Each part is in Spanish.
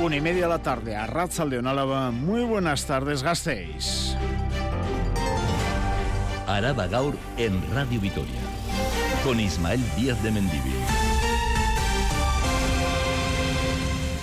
Una y media de la tarde a Ratzaldeón Álava. Muy buenas tardes, gastéis. Araba Gaur en Radio Vitoria. Con Ismael Díaz de Mendivil.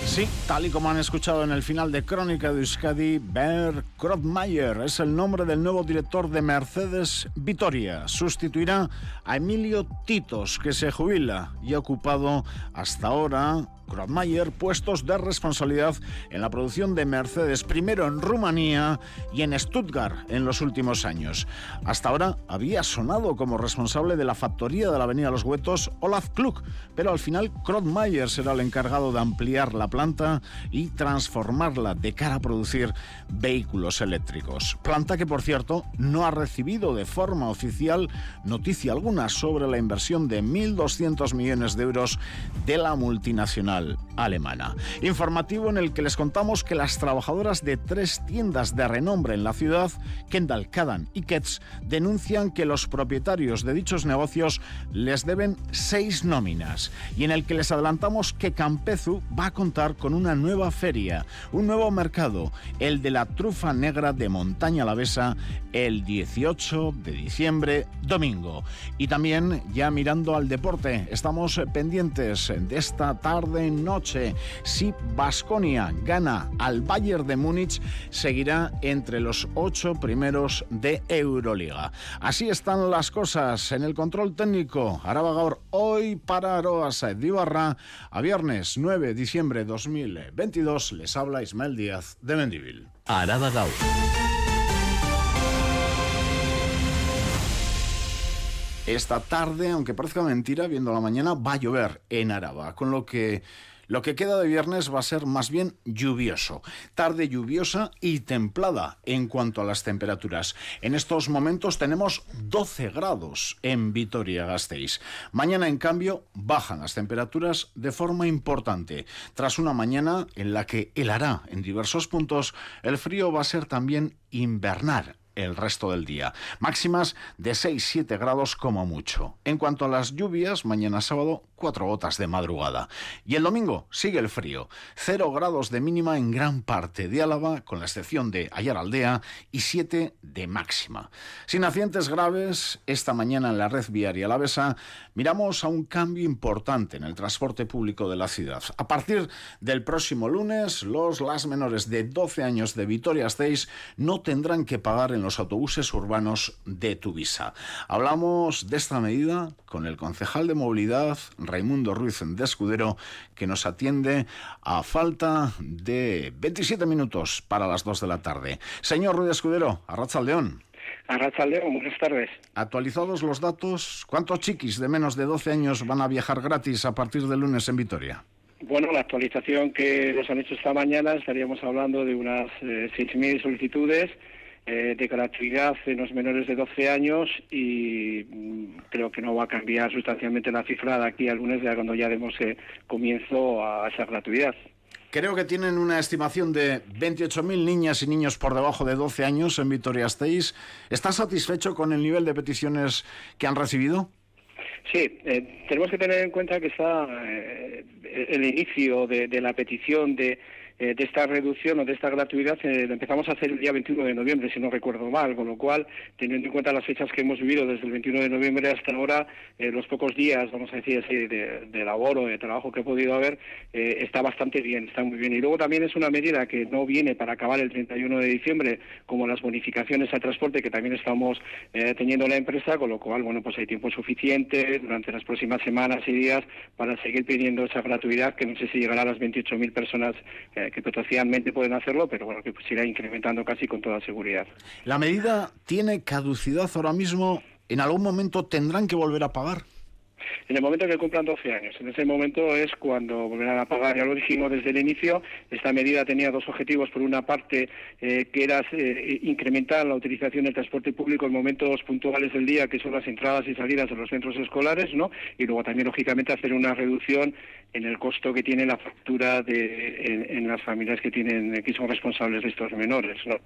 Sí, tal y como han escuchado en el final de Crónica de Euskadi, Ber Krotmayer es el nombre del nuevo director de Mercedes Vitoria. Sustituirá a Emilio Titos, que se jubila y ha ocupado hasta ahora Krotmayer puestos de responsabilidad en la producción de Mercedes, primero en Rumanía y en Stuttgart en los últimos años. Hasta ahora había sonado como responsable de la factoría de la Avenida Los Huetos Olaf Klug, pero al final Krotmayer será el encargado de ampliar la planta y transformarla de cara a producir vehículos eléctricos. Planta que, por cierto, no ha recibido de forma oficial noticia alguna sobre la inversión de 1.200 millones de euros de la multinacional alemana. Informativo en el que les contamos que las trabajadoras de tres tiendas de renombre en la ciudad, Kendall, Kadan y Ketz, denuncian que los propietarios de dichos negocios les deben seis nóminas y en el que les adelantamos que Campezu va a contar con una nueva feria, un nuevo mercado, el de la trufa negra de Montaña Lavesa, el 18 de diciembre, domingo. Y también, ya mirando al deporte, estamos pendientes de esta tarde noche. Si Basconia gana al Bayern de Múnich, seguirá entre los ocho primeros de Euroliga. Así están las cosas en el control técnico. Araba Gaur hoy para Aroasa Dibarra a viernes 9 de diciembre 2022 les habla Ismael Díaz de Mendivil. Araba Gaur. Esta tarde, aunque parezca mentira, viendo la mañana, va a llover en Araba, con lo que lo que queda de viernes va a ser más bien lluvioso, tarde lluviosa y templada en cuanto a las temperaturas. En estos momentos tenemos 12 grados en Vitoria-Gasteiz. Mañana, en cambio, bajan las temperaturas de forma importante. Tras una mañana en la que helará en diversos puntos, el frío va a ser también invernal el resto del día. Máximas de 6-7 grados como mucho. En cuanto a las lluvias, mañana sábado, 4 gotas de madrugada. Y el domingo sigue el frío. 0 grados de mínima en gran parte de Álava, con la excepción de Aldea, y 7 de máxima. Sin accidentes graves, esta mañana en la red viaria alavesa miramos a un cambio importante en el transporte público de la ciudad. A partir del próximo lunes, los las menores de 12 años de Vitoria 6 no tendrán que pagar en los los autobuses urbanos de Tuvisa. Hablamos de esta medida con el concejal de movilidad, Raimundo Ruiz de Escudero, que nos atiende a falta de 27 minutos para las 2 de la tarde. Señor Ruiz de Escudero, Arrachaldeón. Arrachaldeón, buenas tardes. Actualizados los datos, ¿cuántos chiquis de menos de 12 años van a viajar gratis a partir del lunes en Vitoria? Bueno, la actualización que nos han hecho esta mañana estaríamos hablando de unas eh, 6.000 solicitudes eh, de gratuidad en los menores de 12 años y mm, creo que no va a cambiar sustancialmente la cifra de aquí al lunes, ya cuando ya demos eh, comienzo a esa gratuidad. Creo que tienen una estimación de 28.000 niñas y niños por debajo de 12 años en Vitoria-Gasteiz. ¿Está satisfecho con el nivel de peticiones que han recibido? Sí, eh, tenemos que tener en cuenta que está el inicio de, de la petición de eh, de esta reducción o de esta gratuidad eh, empezamos a hacer el día 21 de noviembre, si no recuerdo mal, con lo cual, teniendo en cuenta las fechas que hemos vivido desde el 21 de noviembre hasta ahora, eh, los pocos días, vamos a decir así, de, de labor o de trabajo que he podido haber, está bastante bien, está muy bien. Y luego también es una medida que no viene para acabar el 31 de diciembre, como las bonificaciones al transporte que también estamos teniendo la empresa, con lo cual, bueno, pues hay tiempo suficiente durante las próximas semanas y días para seguir pidiendo esa gratuidad, que no sé si llegará a las 28.000 personas que potencialmente pueden hacerlo, pero bueno, que pues irá incrementando casi con toda seguridad. ¿La medida tiene caducidad ahora mismo? ¿En algún momento tendrán que volver a pagar? En el momento que cumplan 12 años. En ese momento es cuando volverán a pagar. Ya lo dijimos desde el inicio, esta medida tenía dos objetivos. Por una parte, eh, que era eh, incrementar la utilización del transporte público en momentos puntuales del día, que son las entradas y salidas de los centros escolares, ¿no? Y luego también, lógicamente, hacer una reducción en el costo que tiene la factura de, en, las familias que tienen que son responsables de estos menores, ¿no?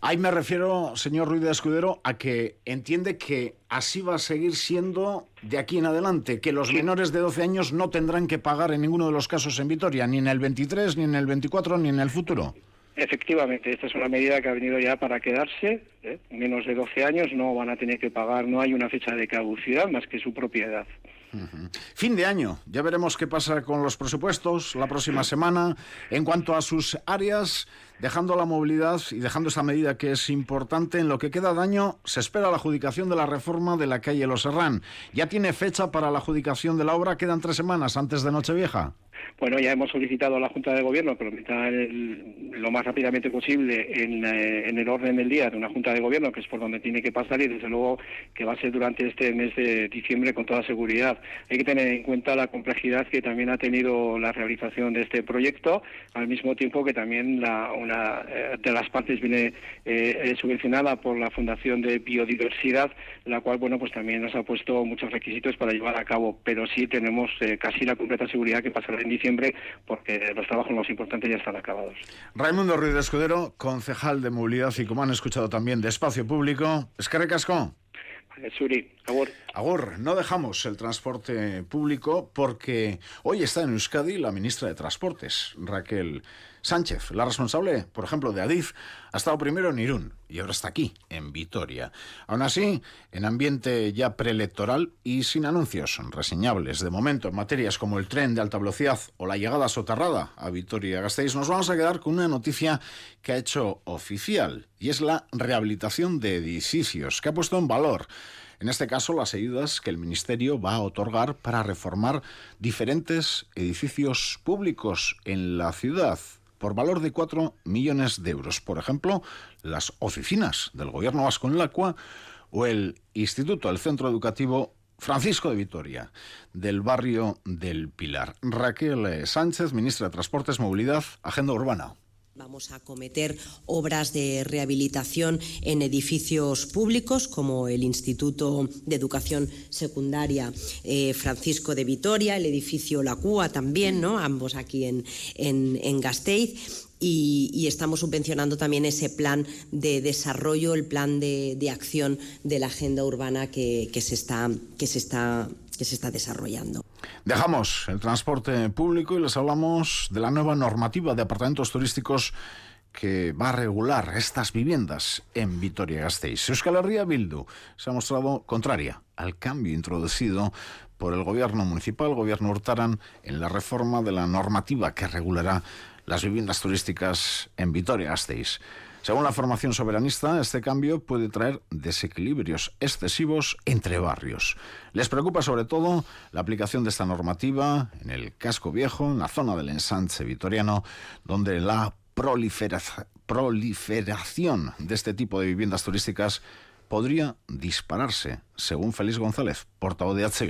Ahí me refiero, señor Ruiz de Escudero, a que entiende que así va a seguir siendo de aquí en adelante, que los menores de 12 años no tendrán que pagar en ninguno de los casos en Vitoria, ni en el 23, ni en el 24, ni en el futuro. Efectivamente, esta es una medida que ha venido ya para quedarse. ¿eh? Menos de 12 años no van a tener que pagar, no hay una fecha de caducidad más que su propiedad. Fin de año, ya veremos qué pasa con los presupuestos la próxima semana. En cuanto a sus áreas, dejando la movilidad y dejando esta medida que es importante, en lo que queda de año se espera la adjudicación de la reforma de la calle Los Herrán. ¿Ya tiene fecha para la adjudicación de la obra? Quedan tres semanas antes de Nochevieja. Bueno, ya hemos solicitado a la Junta de Gobierno que lo meta lo más rápidamente posible eh, en, el orden del día de una Junta de Gobierno, que es por donde tiene que pasar, y desde luego que va a ser durante este mes de diciembre con toda seguridad. Hay que tener en cuenta la complejidad que también ha tenido la realización de este proyecto, al mismo tiempo que también la, una eh, de las partes viene eh, subvencionada por la Fundación de Biodiversidad, la cual, bueno, pues también nos ha puesto muchos requisitos para llevar a cabo, pero sí tenemos casi la completa seguridad que pasará en diciembre porque los trabajos más importantes ya están acabados. Raimundo Ruiz de Escudero, concejal de movilidad y como han escuchado también de espacio público. Es que recasco. Suri, agur. Agur, no dejamos el transporte público porque hoy está en Euskadi la ministra de Transportes, Raquel Sánchez, la responsable, por ejemplo, de Adif, ha estado primero en Irún y ahora está aquí, en Vitoria. Aún así, en ambiente ya preelectoral y sin anuncios reseñables de momento en materias como el tren de alta velocidad o la llegada soterrada a Vitoria-Gasteiz, nos vamos a quedar con una noticia que ha hecho oficial y es la rehabilitación de edificios que ha puesto en valor en este caso, las ayudas que el Ministerio va a otorgar para reformar diferentes edificios públicos en la ciudad por valor de 4 millones de euros. Por ejemplo, las oficinas del Gobierno vasco en Lacua o el Instituto, el Centro Educativo Francisco de Vitoria, del barrio del Pilar. Raquel Sánchez, ministra de Transportes, Movilidad, Agenda Urbana. Vamos a cometer obras de rehabilitación en edificios públicos como el Instituto de Educación Secundaria eh, Francisco de Vitoria, el edificio La Cúa también, ¿no? ambos aquí en, en, Gasteiz. Y, estamos subvencionando también ese plan de desarrollo, el plan de, acción de la agenda urbana que, se está, que se está que se está desarrollando. Dejamos el transporte público y les hablamos de la nueva normativa de apartamentos turísticos que va a regular estas viviendas en Vitoria-Gasteiz. Euskal Herria Bildu se ha mostrado contraria al cambio introducido por el gobierno municipal, el gobierno Hurtaran, en la reforma de la normativa que regulará las viviendas turísticas en Vitoria-Gasteiz. Según la formación soberanista, este cambio puede traer desequilibrios excesivos entre barrios. Les preocupa sobre todo la aplicación de esta normativa en el casco viejo, en la zona del ensanche vitoriano, donde la proliferación de este tipo de viviendas turísticas podría dispararse, según Félix González, portavoz de H.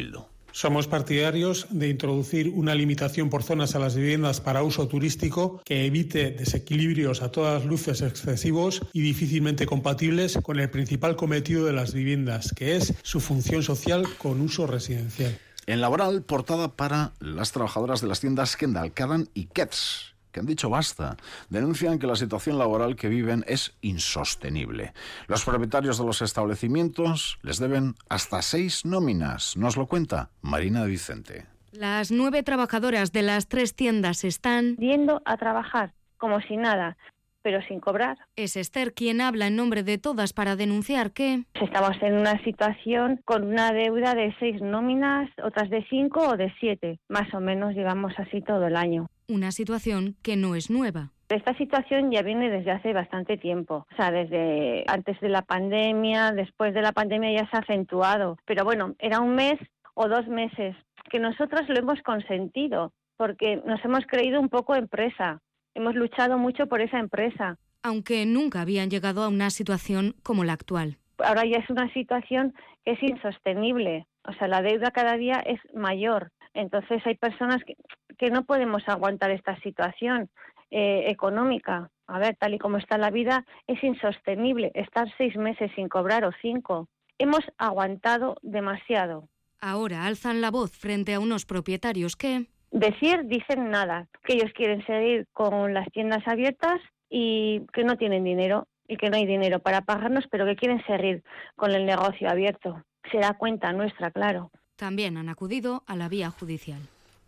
Somos partidarios de introducir una limitación por zonas a las viviendas para uso turístico que evite desequilibrios a todas luces excesivos y difícilmente compatibles con el principal cometido de las viviendas, que es su función social con uso residencial. En laboral, portada para las trabajadoras de las tiendas Kendall, Cadan y Kets que han dicho basta. Denuncian que la situación laboral que viven es insostenible. Los propietarios de los establecimientos les deben hasta seis nóminas. Nos lo cuenta Marina de Vicente. Las nueve trabajadoras de las tres tiendas están yendo a trabajar como si nada pero sin cobrar. Es Esther quien habla en nombre de todas para denunciar que estamos en una situación con una deuda de seis nóminas, otras de cinco o de siete, más o menos digamos así todo el año. Una situación que no es nueva. Esta situación ya viene desde hace bastante tiempo, o sea, desde antes de la pandemia, después de la pandemia ya se ha acentuado, pero bueno, era un mes o dos meses que nosotros lo hemos consentido porque nos hemos creído un poco empresa, hemos luchado mucho por esa empresa. Aunque nunca habían llegado a una situación como la actual. Ahora ya es una situación que es insostenible, o sea, la deuda cada día es mayor. Entonces hay personas que, que no podemos aguantar esta situación eh, económica. A ver, tal y como está la vida, es insostenible estar seis meses sin cobrar o cinco. Hemos aguantado demasiado. Ahora alzan la voz frente a unos propietarios que... decir, dicen nada, que ellos quieren seguir con las tiendas abiertas y que no tienen dinero y que no hay dinero para pagarnos, pero que quieren seguir con el negocio abierto. Será cuenta nuestra, claro. También han acudido a la vía judicial.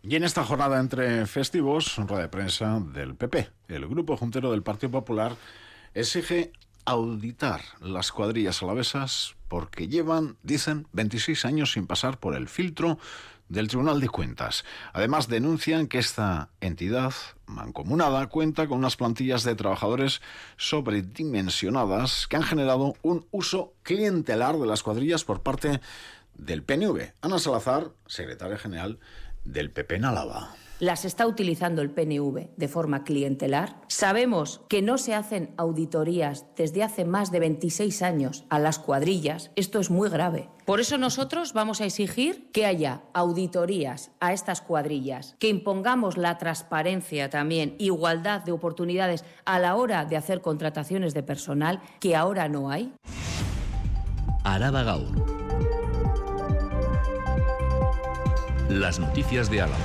Y en esta jornada entre festivos, rueda de prensa del PP, el grupo juntero del Partido Popular exige auditar las cuadrillas alavesas porque llevan, dicen, 26 años sin pasar por el filtro del Tribunal de Cuentas. Además, denuncian que esta entidad mancomunada cuenta con unas plantillas de trabajadores sobredimensionadas que han generado un uso clientelar de las cuadrillas por parte del PNV. Ana Salazar, secretaria general del PP en Álava las está utilizando el PNV de forma clientelar. Sabemos que no se hacen auditorías desde hace más de 26 años a las cuadrillas. Esto es muy grave. Por eso nosotros vamos a exigir que haya auditorías a estas cuadrillas, que impongamos la transparencia también, igualdad de oportunidades a la hora de hacer contrataciones de personal que ahora no hay. Araba Gaur. Las noticias de Álava.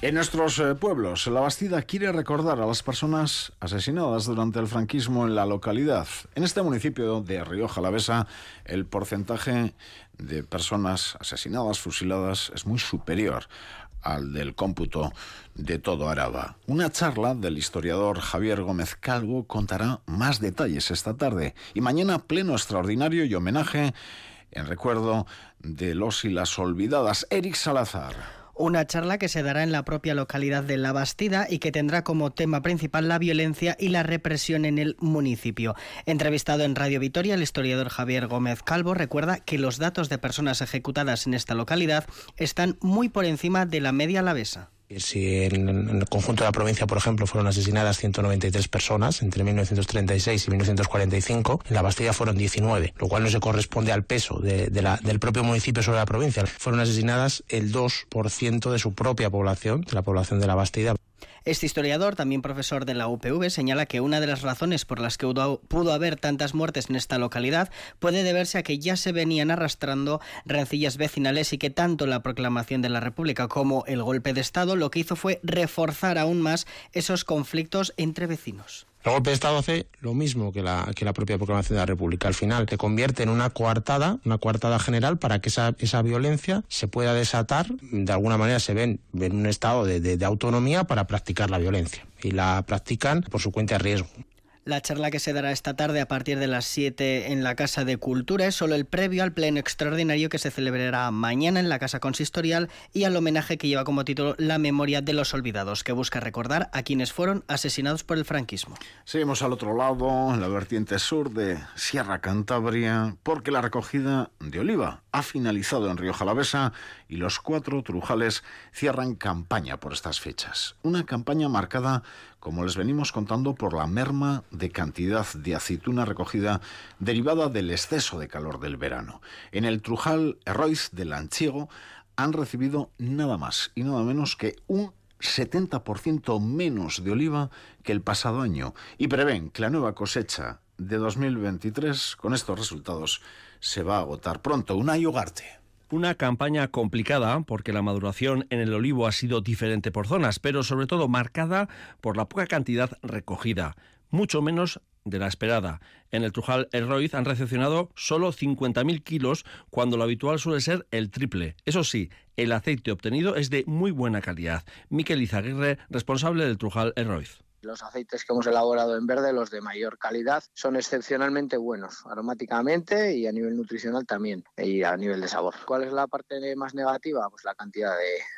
En nuestros eh, pueblos, la Bastida quiere recordar a las personas asesinadas durante el franquismo en la localidad. En este municipio de Rioja Alavesa, el porcentaje de personas asesinadas, fusiladas, es muy superior al del cómputo de todo Araba. Una charla del historiador Javier Gómez Calvo contará más detalles esta tarde y mañana pleno extraordinario y homenaje en recuerdo de los y las olvidadas. Eric Salazar. Una charla que se dará en la propia localidad de La Bastida y que tendrá como tema principal la violencia y la represión en el municipio. Entrevistado en Radio Vitoria, el historiador Javier Gómez Calvo recuerda que los datos de personas ejecutadas en esta localidad están muy por encima de la media alavesa. Si en, el conjunto de la provincia, por ejemplo, fueron asesinadas 193 personas entre 1936 y 1945, en la Bastilla fueron 19, lo cual no se corresponde al peso del propio municipio sobre la provincia. Fueron asesinadas el 2% de su propia población, de la población de la Bastida. Este historiador, también profesor de la UPV, señala que una de las razones por las que pudo haber tantas muertes en esta localidad puede deberse a que ya se venían arrastrando rencillas vecinales y que tanto la proclamación de la República como el golpe de Estado lo que hizo fue reforzar aún más esos conflictos entre vecinos. El golpe de Estado hace lo mismo que la, que la propia proclamación de la República. Al final se convierte en una coartada, una coartada general para que esa, esa violencia se pueda desatar. De alguna manera se ven en un estado de, de autonomía para practicar la violencia. Y la practican por su cuenta de riesgo. La charla que se dará esta tarde a partir de las 7 en la Casa de Cultura es solo el previo al pleno extraordinario que se celebrará mañana en la Casa Consistorial y al homenaje que lleva como título La memoria de los olvidados, que busca recordar a quienes fueron asesinados por el franquismo. Seguimos al otro lado, en la vertiente sur de Sierra Cantabria, porque la recogida de oliva ha finalizado en Río Jalavesa y los cuatro trujales cierran campaña por estas fechas. Una campaña marcada como les venimos contando, por la merma de cantidad de aceituna recogida derivada del exceso de calor del verano. En el Trujal Herroiz del Lanchiego han recibido nada más y nada menos que un 70% menos de oliva que el pasado año y prevén que la nueva cosecha de 2023 con estos resultados se va a agotar pronto. Una Ugarte. Una campaña complicada porque la maduración en el olivo ha sido diferente por zonas, pero sobre todo marcada por la poca cantidad recogida, mucho menos de la esperada. En el Trujal Herroiz han recepcionado solo 50.000 kilos cuando lo habitual suele ser el triple. Eso sí, el aceite obtenido es de muy buena calidad. Miquel Izaguirre, responsable del Trujal Herroiz. Los aceites que hemos elaborado en verde, los de mayor calidad, son excepcionalmente buenos, aromáticamente y a nivel nutricional también, y a nivel de sabor. ¿Cuál es la parte más negativa? Pues la cantidad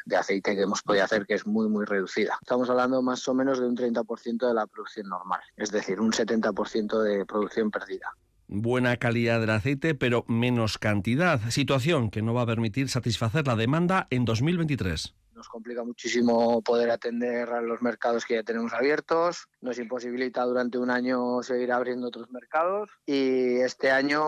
de, aceite que hemos podido hacer, que es muy, muy reducida. Estamos hablando más o menos de un 30% de la producción normal, es decir, un 70% de producción perdida buena calidad del aceite, pero menos cantidad, situación que no va a permitir satisfacer la demanda en 2023 nos complica muchísimo poder atender a los mercados que ya tenemos abiertos, nos imposibilita durante un año seguir abriendo otros mercados y este año,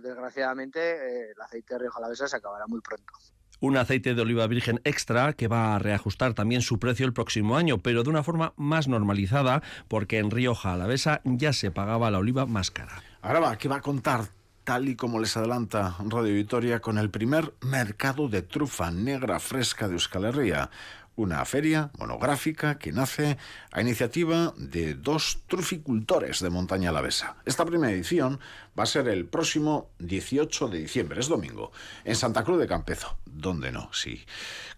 desgraciadamente, eh, el aceite de Rioja Alavesa se acabará muy pronto. Un aceite de oliva virgen extra que va a reajustar también su precio el próximo año, pero de una forma más normalizada, porque en Rioja Alavesa ya se pagaba la oliva más cara. Ahora va, ¿qué va a contar tal y como les adelanta Radio Vitoria, con el primer mercado de trufa negra fresca de Euskal Herria una feria monográfica que nace a iniciativa de dos truficultores de Montaña Alavesa. Esta primera edición va a ser el próximo 18 de diciembre, es domingo, en Santa Cruz de Campezo. ¿Dónde no? Sí.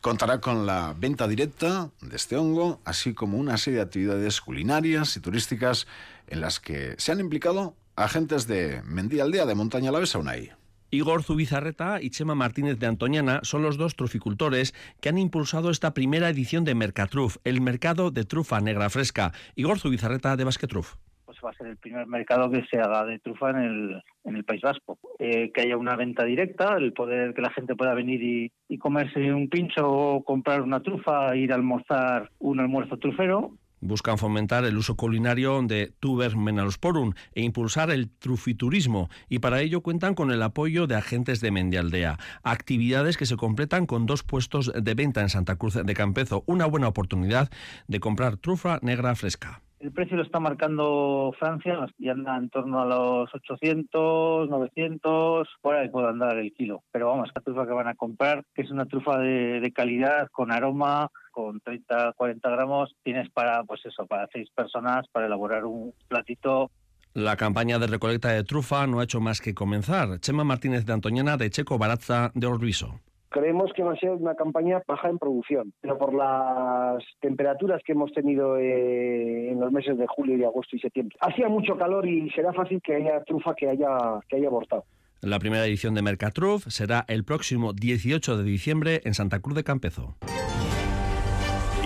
Contará con la venta directa de este hongo, así como una serie de actividades culinarias y turísticas en las que se han implicado agentes de Mendí de Montaña Alavesa Unai. Igor Zubizarreta y Chema Martínez de Antoñana son los dos truficultores que han impulsado esta primera edición de Mercatruf, el mercado de trufa negra fresca. Igor Zubizarreta de Basquetruf pues va a ser el primer mercado que se haga de trufa en el, en el País Vasco. Eh, que haya una venta directa, el poder que la gente pueda venir y, y comerse un pincho o comprar una trufa, ir a almorzar un almuerzo trufero Buscan fomentar el uso culinario de Tuber Menalosporum e impulsar el trufiturismo y para ello cuentan con el apoyo de agentes de Mendialdea. Actividades que se completan con dos puestos de venta en Santa Cruz de Campezo. Una buena oportunidad de comprar trufa negra fresca. El precio lo está marcando Francia y anda en torno a los 800, 900, por ahí puede andar el kilo. Pero vamos, la trufa que van a comprar, que es una trufa de, de calidad, con aroma, con 30, 40 gramos, tienes para, pues eso, para seis personas, para elaborar un platito la campaña de recolecta de trufa no ha hecho más que comenzar. Chema Martínez de Antoñana de Checo Barazza de Orbiso. Creemos que va a ser una campaña baja en producción, pero por las temperaturas que hemos tenido eh, en los meses de julio y agosto y septiembre. Hacía mucho calor y será fácil que haya trufa que haya, que haya abortado. La primera edición de Mercatruf será el próximo 18 de diciembre en Santa Cruz de Campezo.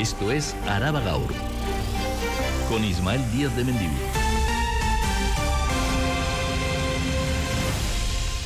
Esto es Araba Gaur, con Ismael Díaz de Mendivil.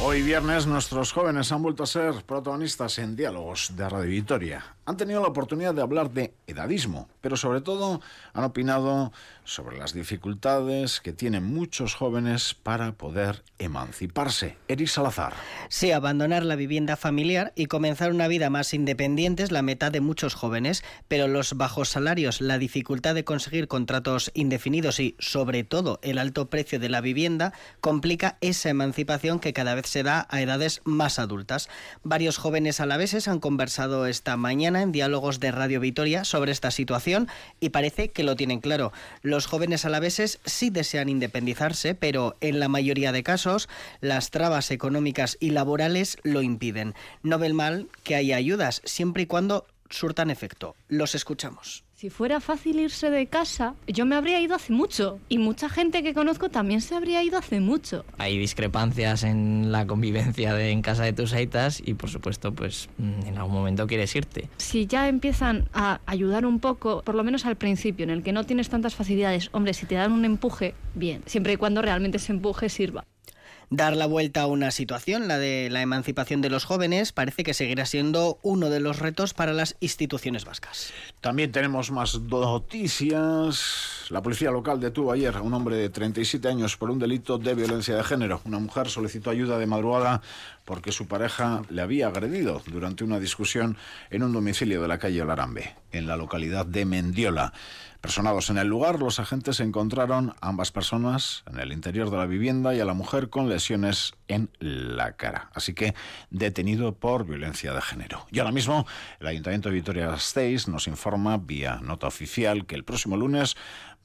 Hoy viernes nuestros jóvenes han vuelto a ser protagonistas en diálogos de Radio Victoria. Han tenido la oportunidad de hablar de edadismo, pero sobre todo han opinado sobre las dificultades que tienen muchos jóvenes para poder emanciparse. Eric Salazar. Sí, abandonar la vivienda familiar y comenzar una vida más independiente es la meta de muchos jóvenes, pero los bajos salarios, la dificultad de conseguir contratos indefinidos y, sobre todo, el alto precio de la vivienda complica esa emancipación que cada vez se da a edades más adultas. Varios jóvenes alaveses han conversado esta mañana en diálogos de Radio Vitoria sobre esta situación y parece que lo tienen claro. Los jóvenes alaveses sí desean independizarse, pero en la mayoría de casos las trabas económicas y laborales lo impiden. No ven mal que haya ayudas, siempre y cuando surtan efecto. Los escuchamos. Si fuera fácil irse de casa, yo me habría ido hace mucho. Y mucha gente que conozco también se habría ido hace mucho. Hay discrepancias en la convivencia de, en casa de tus aitas y por supuesto, pues mm, en algún momento quieres irte. Si ya empiezan a ayudar un poco, por lo menos al principio, en el que no tienes tantas facilidades, hombre, si te dan un empuje, bien, siempre y cuando realmente ese empuje sirva dar la vuelta a una situación, la de la emancipación de los jóvenes, parece que seguirá siendo uno de los retos para las instituciones vascas. También tenemos más noticias. La policía local detuvo ayer a un hombre de 37 años por un delito de violencia de género. Una mujer solicitó ayuda de madrugada porque su pareja le había agredido durante una discusión en un domicilio de la calle Larambe, en la localidad de Mendiola. Personados en el lugar, los agentes encontraron a ambas personas en el interior de la vivienda y a la mujer con lesiones en la cara. Así que detenido por violencia de género. Y ahora mismo, el Ayuntamiento de Vitoria-Gasteiz nos informa vía nota oficial que el próximo lunes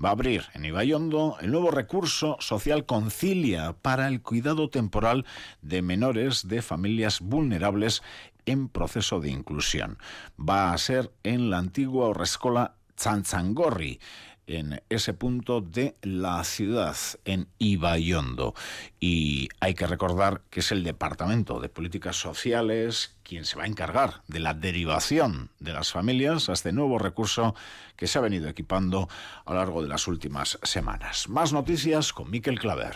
va a abrir en Ibayondo el nuevo recurso social Concilia para el cuidado temporal de menores de familias vulnerables en proceso de inclusión. Va a ser en la antigua Rescola Zanzangorri en ese punto de la ciudad, en Ibayondo. Y hay que recordar que es el Departamento de Políticas Sociales quien se va a encargar de la derivación de las familias a este nuevo recurso que se ha venido equipando a lo largo de las últimas semanas. Más noticias con Miquel Claver.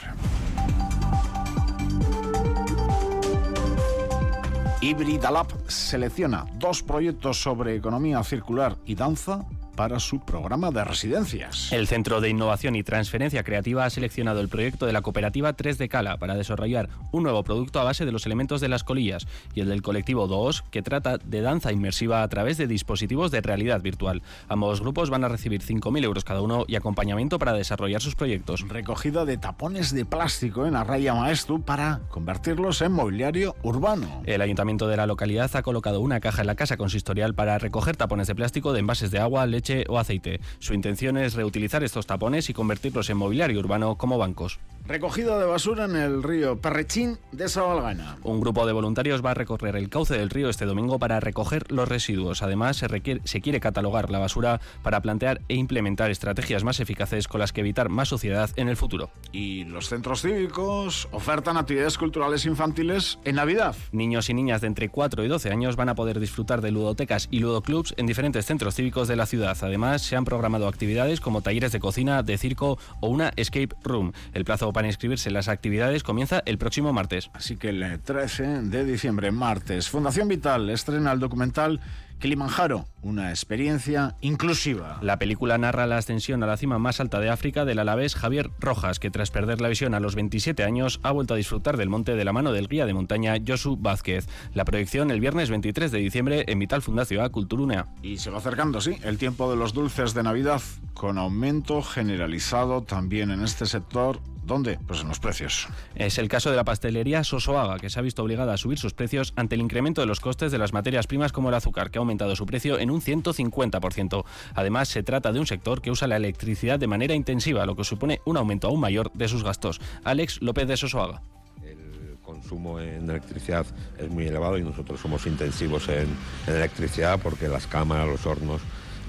Hybrid Lab selecciona dos proyectos sobre economía circular y danza para su programa de residencias. El Centro de Innovación y Transferencia Creativa ha seleccionado el proyecto de la cooperativa 3 de Cala para desarrollar un nuevo producto a base de los elementos de las colillas y el del colectivo DOOS que trata de danza inmersiva a través de dispositivos de realidad virtual. Ambos grupos van a recibir 5.000 euros cada uno y acompañamiento para desarrollar sus proyectos. Recogida de tapones de plástico en la raya Maestu para convertirlos en mobiliario urbano. El ayuntamiento de la localidad ha colocado una caja en la casa consistorial para recoger tapones de plástico de envases de agua, leche o aceite. Su intención es reutilizar estos tapones y convertirlos en mobiliario urbano como bancos. Recogida de basura en el río Perrechín de Sabalgana. Un grupo de voluntarios va a recorrer el cauce del río este domingo para recoger los residuos. Además, se, requiere, se quiere catalogar la basura para plantear e implementar estrategias más eficaces con las que evitar más suciedad en el futuro. Y los centros cívicos ofertan actividades culturales infantiles en Navidad. Niños y niñas de entre 4 y 12 años van a poder disfrutar de ludotecas y ludoclubs en diferentes centros cívicos de la ciudad. Además, se han programado actividades como talleres de cocina, de circo o una escape room. El plazo para inscribirse en las actividades comienza el próximo martes. Así que el 13 de diciembre, martes, Fundación Vital estrena el documental Kilimanjaro, una experiencia inclusiva. La película narra la ascensión a la cima más alta de África del alavés Javier Rojas, que tras perder la visión a los 27 años ha vuelto a disfrutar del monte de la mano del guía de montaña Josu Vázquez. La proyección el viernes 23 de diciembre en Vital Fundación A Culturunea. Y se va acercando, sí, el tiempo de los dulces de Navidad, con aumento generalizado también en este sector ¿Dónde? Pues en los precios. Es el caso de la pastelería Sosoaga, que se ha visto obligada a subir sus precios ante el incremento de los costes de las materias primas como el azúcar, que ha aumentado su precio en un 150%. Además, se trata de un sector que usa la electricidad de manera intensiva, lo que supone un aumento aún mayor de sus gastos. Alex López de Sosoaga El consumo en electricidad es muy elevado y nosotros somos intensivos en, en electricidad porque las cámaras, los hornos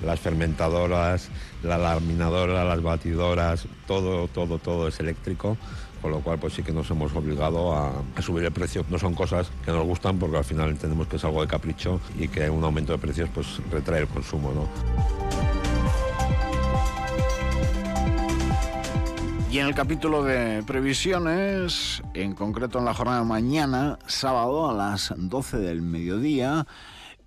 las fermentadoras, la laminadora, las batidoras, todo, todo, todo es eléctrico, con lo cual pues sí que nos hemos obligado a, a, subir el precio. No son cosas que nos gustan porque al final entendemos que es algo de capricho y que un aumento de precios pues retrae el consumo, ¿no? Y en el capítulo de previsiones, en concreto en la jornada de mañana, sábado a las 12 del mediodía,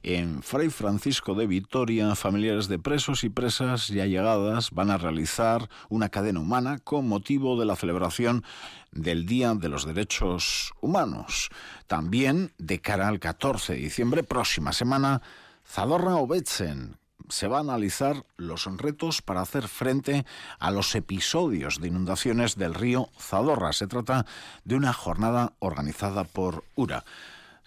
en Fray Francisco de Vitoria, familiares de presos y presas ya llegadas van a realizar una cadena humana con motivo de la celebración del Día de los Derechos Humanos. También, de cara al 14 de diciembre, próxima semana, Zadorra Obetzen, se va a analizar los retos para hacer frente a los episodios de inundaciones del río Zadorra. Se trata de una jornada organizada por URA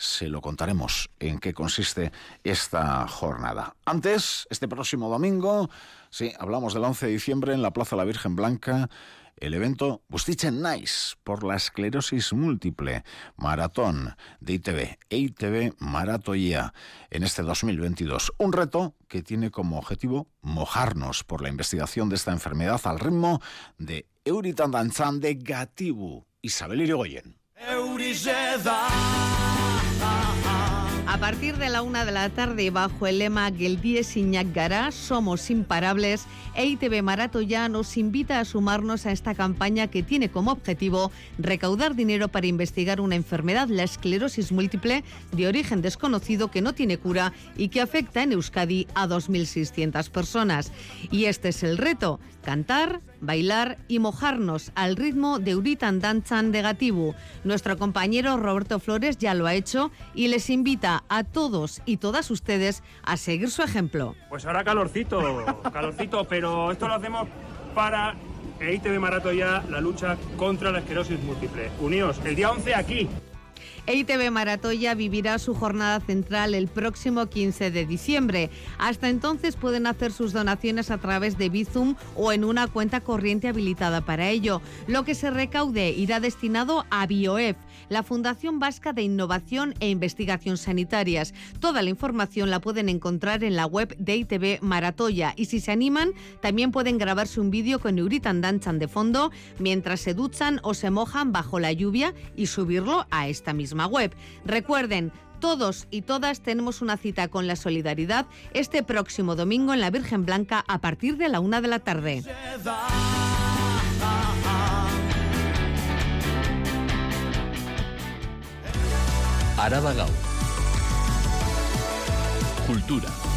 se lo contaremos en qué consiste esta jornada. Antes, este próximo domingo, sí, hablamos del 11 de diciembre en la Plaza La Virgen Blanca, el evento Bustichen Nice por la esclerosis múltiple, maratón de ITV, ITV Maratoya en este 2022. Un reto que tiene como objetivo mojarnos por la investigación de esta enfermedad al ritmo de Euritan Danzan de Gatibu, Isabel Irigoyen. A partir de la una de la tarde, bajo el lema Geldie Signac Gará, somos imparables, EITB Maratoya nos invita a sumarnos a esta campaña que tiene como objetivo recaudar dinero para investigar una enfermedad, la esclerosis múltiple, de origen desconocido que no tiene cura y que afecta en Euskadi a 2.600 personas. Y este es el reto, cantar, bailar y mojarnos al ritmo de Uritan Danchan de. Nuestro compañero Roberto Flores ya lo ha hecho y les invita a todos y todas ustedes a seguir su ejemplo. Pues ahora calorcito, calorcito, pero esto lo hacemos para e ITV Marato ya la lucha contra la esclerosis múltiple. Uníos, el día 11 aquí. EITB Maratoya vivirá su jornada central el próximo 15 de diciembre. Hasta entonces pueden hacer sus donaciones a través de Bizum o en una cuenta corriente habilitada para ello. Lo que se recaude irá destinado a BioEF, la Fundación Vasca de Innovación e Investigación Sanitarias. Toda la información la pueden encontrar en la web de ITV Maratoya y si se animan también pueden grabarse un vídeo con Euritan Danchan de fondo mientras se duchan o se mojan bajo la lluvia y subirlo a esta misma web. Recuerden, todos y todas tenemos una cita con la solidaridad este próximo domingo en la Virgen Blanca a partir de la una de la tarde. Araba Gaur. Cultura.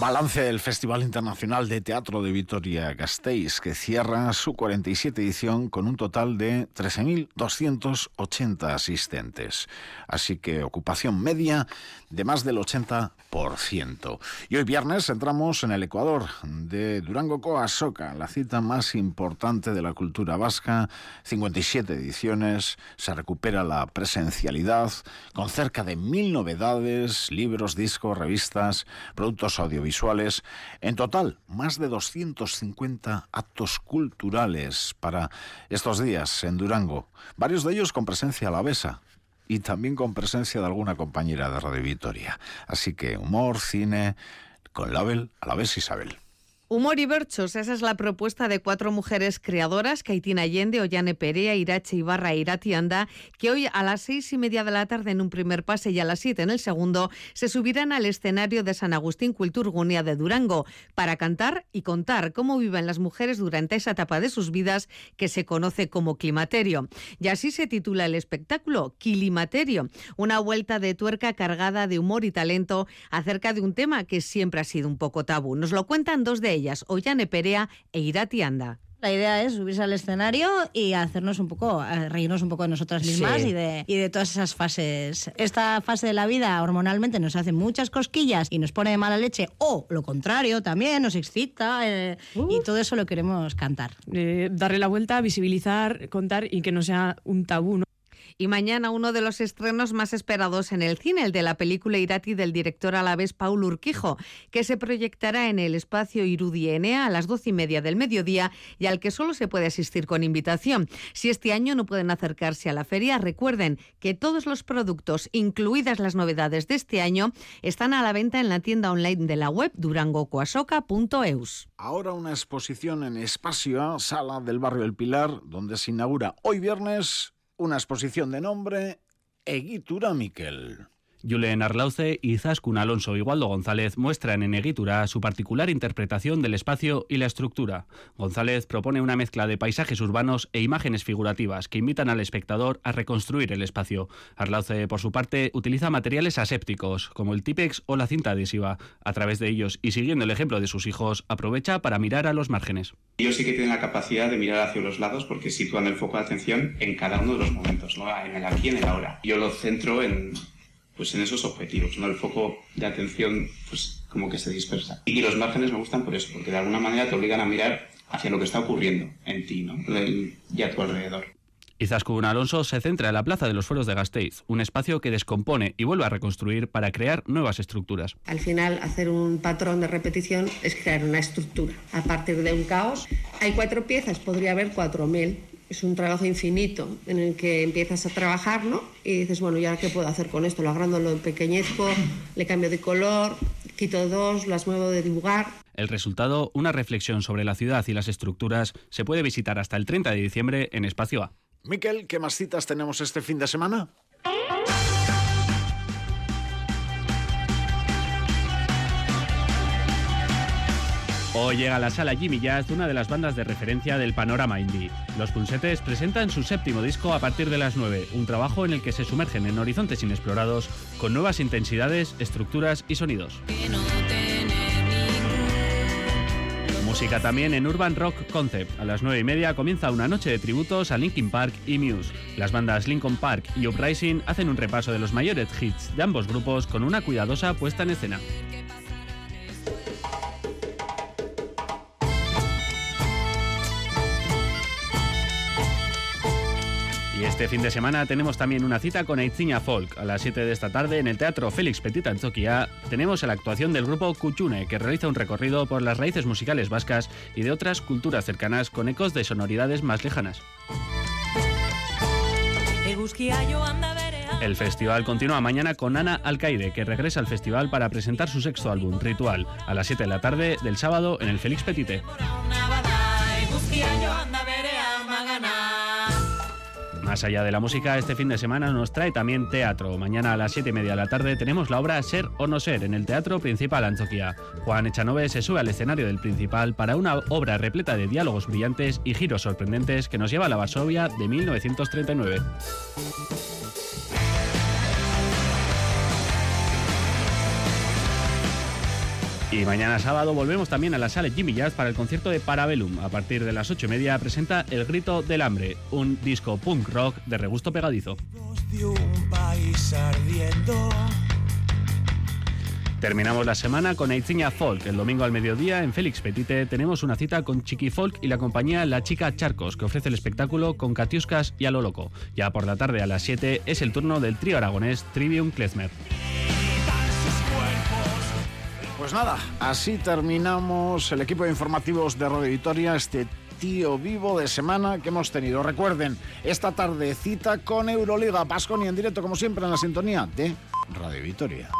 Balance del Festival Internacional de Teatro de Vitoria-Gasteiz, que cierra su 47 edición con un total de 13.280 asistentes. Así que ocupación media de más del 80%. Y hoy viernes entramos en el Ecuador de Durango Coasoca, la cita más importante de la cultura vasca. 57 ediciones, se recupera la presencialidad con cerca de mil novedades, libros, discos, revistas, productos audiovisuales visuales. En total, más de 250 actos culturales para estos días en Durango, varios de ellos con presencia alavesa y también con presencia de alguna compañera de Radio Vitoria. Así que humor, cine, con Label, Alavés Isabel. Humor y Berchos, esa es la propuesta de cuatro mujeres creadoras, Caitina Allende, Ollane Perea, Irache Ibarra e Irati Anda, que hoy a las seis y media de la tarde en un primer pase y a las siete en el segundo se subirán al escenario de San Agustín Culturgunia de Durango para cantar y contar cómo viven las mujeres durante esa etapa de sus vidas que se conoce como climaterio. Y así se titula el espectáculo, Climaterio, una vuelta de tuerca cargada de humor y talento acerca de un tema que siempre ha sido un poco tabú. Nos lo cuentan dos de ellas, Ollane Perea e Irati Anda. La idea es subirse al escenario y hacernos un poco, reírnos un poco de nosotras mismas y, de, y de todas esas fases. Esta fase de la vida hormonalmente nos hace muchas cosquillas y nos pone de mala leche, o lo contrario también, nos excita eh, y todo eso lo queremos cantar. Eh, darle la vuelta, visibilizar, contar y que no sea un tabú. ¿no? Y mañana uno de los estrenos más esperados en el cine, el de la película Irati del director alavés Paul Urquijo, que se proyectará en el espacio Irudienea a las doce y media del mediodía y al que solo se puede asistir con invitación. Si este año no pueden acercarse a la feria, recuerden que todos los productos, incluidas las novedades de este año, están a la venta en la tienda online de la web durangocoasoca.eus. Ahora una exposición en Espacio, sala del barrio El Pilar, donde se inaugura hoy viernes una exposición de nombre Egitura Miquel. Julen Arlauce y Zaskun Alonso y Waldo González muestran en Egitura su particular interpretación del espacio y la estructura. González propone una mezcla de paisajes urbanos e imágenes figurativas que invitan al espectador a reconstruir el espacio. Arlauce, por su parte, utiliza materiales asépticos, como el típex o la cinta adhesiva. A través de ellos, y siguiendo el ejemplo de sus hijos, aprovecha para mirar a los márgenes. Ellos sí que tienen la capacidad de mirar hacia los lados porque sitúan el foco de atención en cada uno de los momentos, ¿no? en el aquí y en el ahora. Yo lo centro en pues en esos objetivos, ¿no? El foco de atención, pues como que se dispersa. Y los márgenes me gustan por eso, porque de alguna manera te obligan a mirar hacia lo que está ocurriendo en ti, ¿no? Y a tu alrededor. Izaskun Alonso se centra en la Plaza de los Fueros de Gasteiz, un espacio que descompone y vuelve a reconstruir para crear nuevas estructuras. Al final, hacer un patrón de repetición es crear una estructura. A partir de un caos, hay cuatro piezas, podría haber cuatro mil es un trabajo infinito en el que empiezas a trabajar, ¿no? Y dices, bueno, ¿y ahora qué puedo hacer con esto? Lo agrando, lo empequeñezco, le cambio de color, quito dos, las muevo de dibujar. El resultado, una reflexión sobre la ciudad y las estructuras, se puede visitar hasta el 30 de diciembre en Espacio A. Miquel, ¿qué más citas tenemos este fin de semana? Hoy llega a la sala Jimmy Jazz una de las bandas de referencia del panorama indie. Los Punsetes presentan su séptimo disco a partir de las 9, un trabajo en el que se sumergen en horizontes inexplorados con nuevas intensidades, estructuras y sonidos. Música también en Urban Rock Concept. A las 9 y media comienza una noche de tributos a Linkin Park y Muse. Las bandas Linkin Park y Uprising hacen un repaso de los mayores hits de ambos grupos con una cuidadosa puesta en escena. Y este fin de semana tenemos también una cita con Aitziña Folk. A las 7 de esta tarde en el Teatro Félix Petit Antzoquia tenemos la actuación del grupo Kuchune, que realiza un recorrido por las raíces musicales vascas y de otras culturas cercanas con ecos de sonoridades más lejanas. El festival continúa mañana con Ana Alcaide, que regresa al festival para presentar su sexto álbum, Ritual, a las 7 de la tarde del sábado en el Félix Petite. Más allá de la música, este fin de semana nos trae también teatro. Mañana a las 7 y media de la tarde tenemos la obra Ser o no ser en el Teatro Principal Antzoquia. Juan Echanove se sube al escenario del Principal para una obra repleta de diálogos brillantes y giros sorprendentes que nos lleva a la Varsovia de 1939. Y mañana sábado volvemos también a la sala Jimmy Jazz para el concierto de Parabellum. A partir de las ocho y media presenta El Grito del Hambre, un disco punk rock de regusto pegadizo. de un país ardiendo. Terminamos la semana con Aitziña Folk. El domingo al mediodía en Félix Petite tenemos una cita con Chiqui Folk y la compañía La Chica Charcos, que ofrece el espectáculo con Catiuscas y a lo loco. Ya por la tarde a las 7 es el turno del trío aragonés Trivium Klezmer. Pues nada, así terminamos el equipo de informativos de Radio Vitoria, este tío vivo de semana que hemos tenido. Recuerden, esta tarde cita con Euroliga, Pasconi en directo como siempre en la sintonía de Radio Vitoria.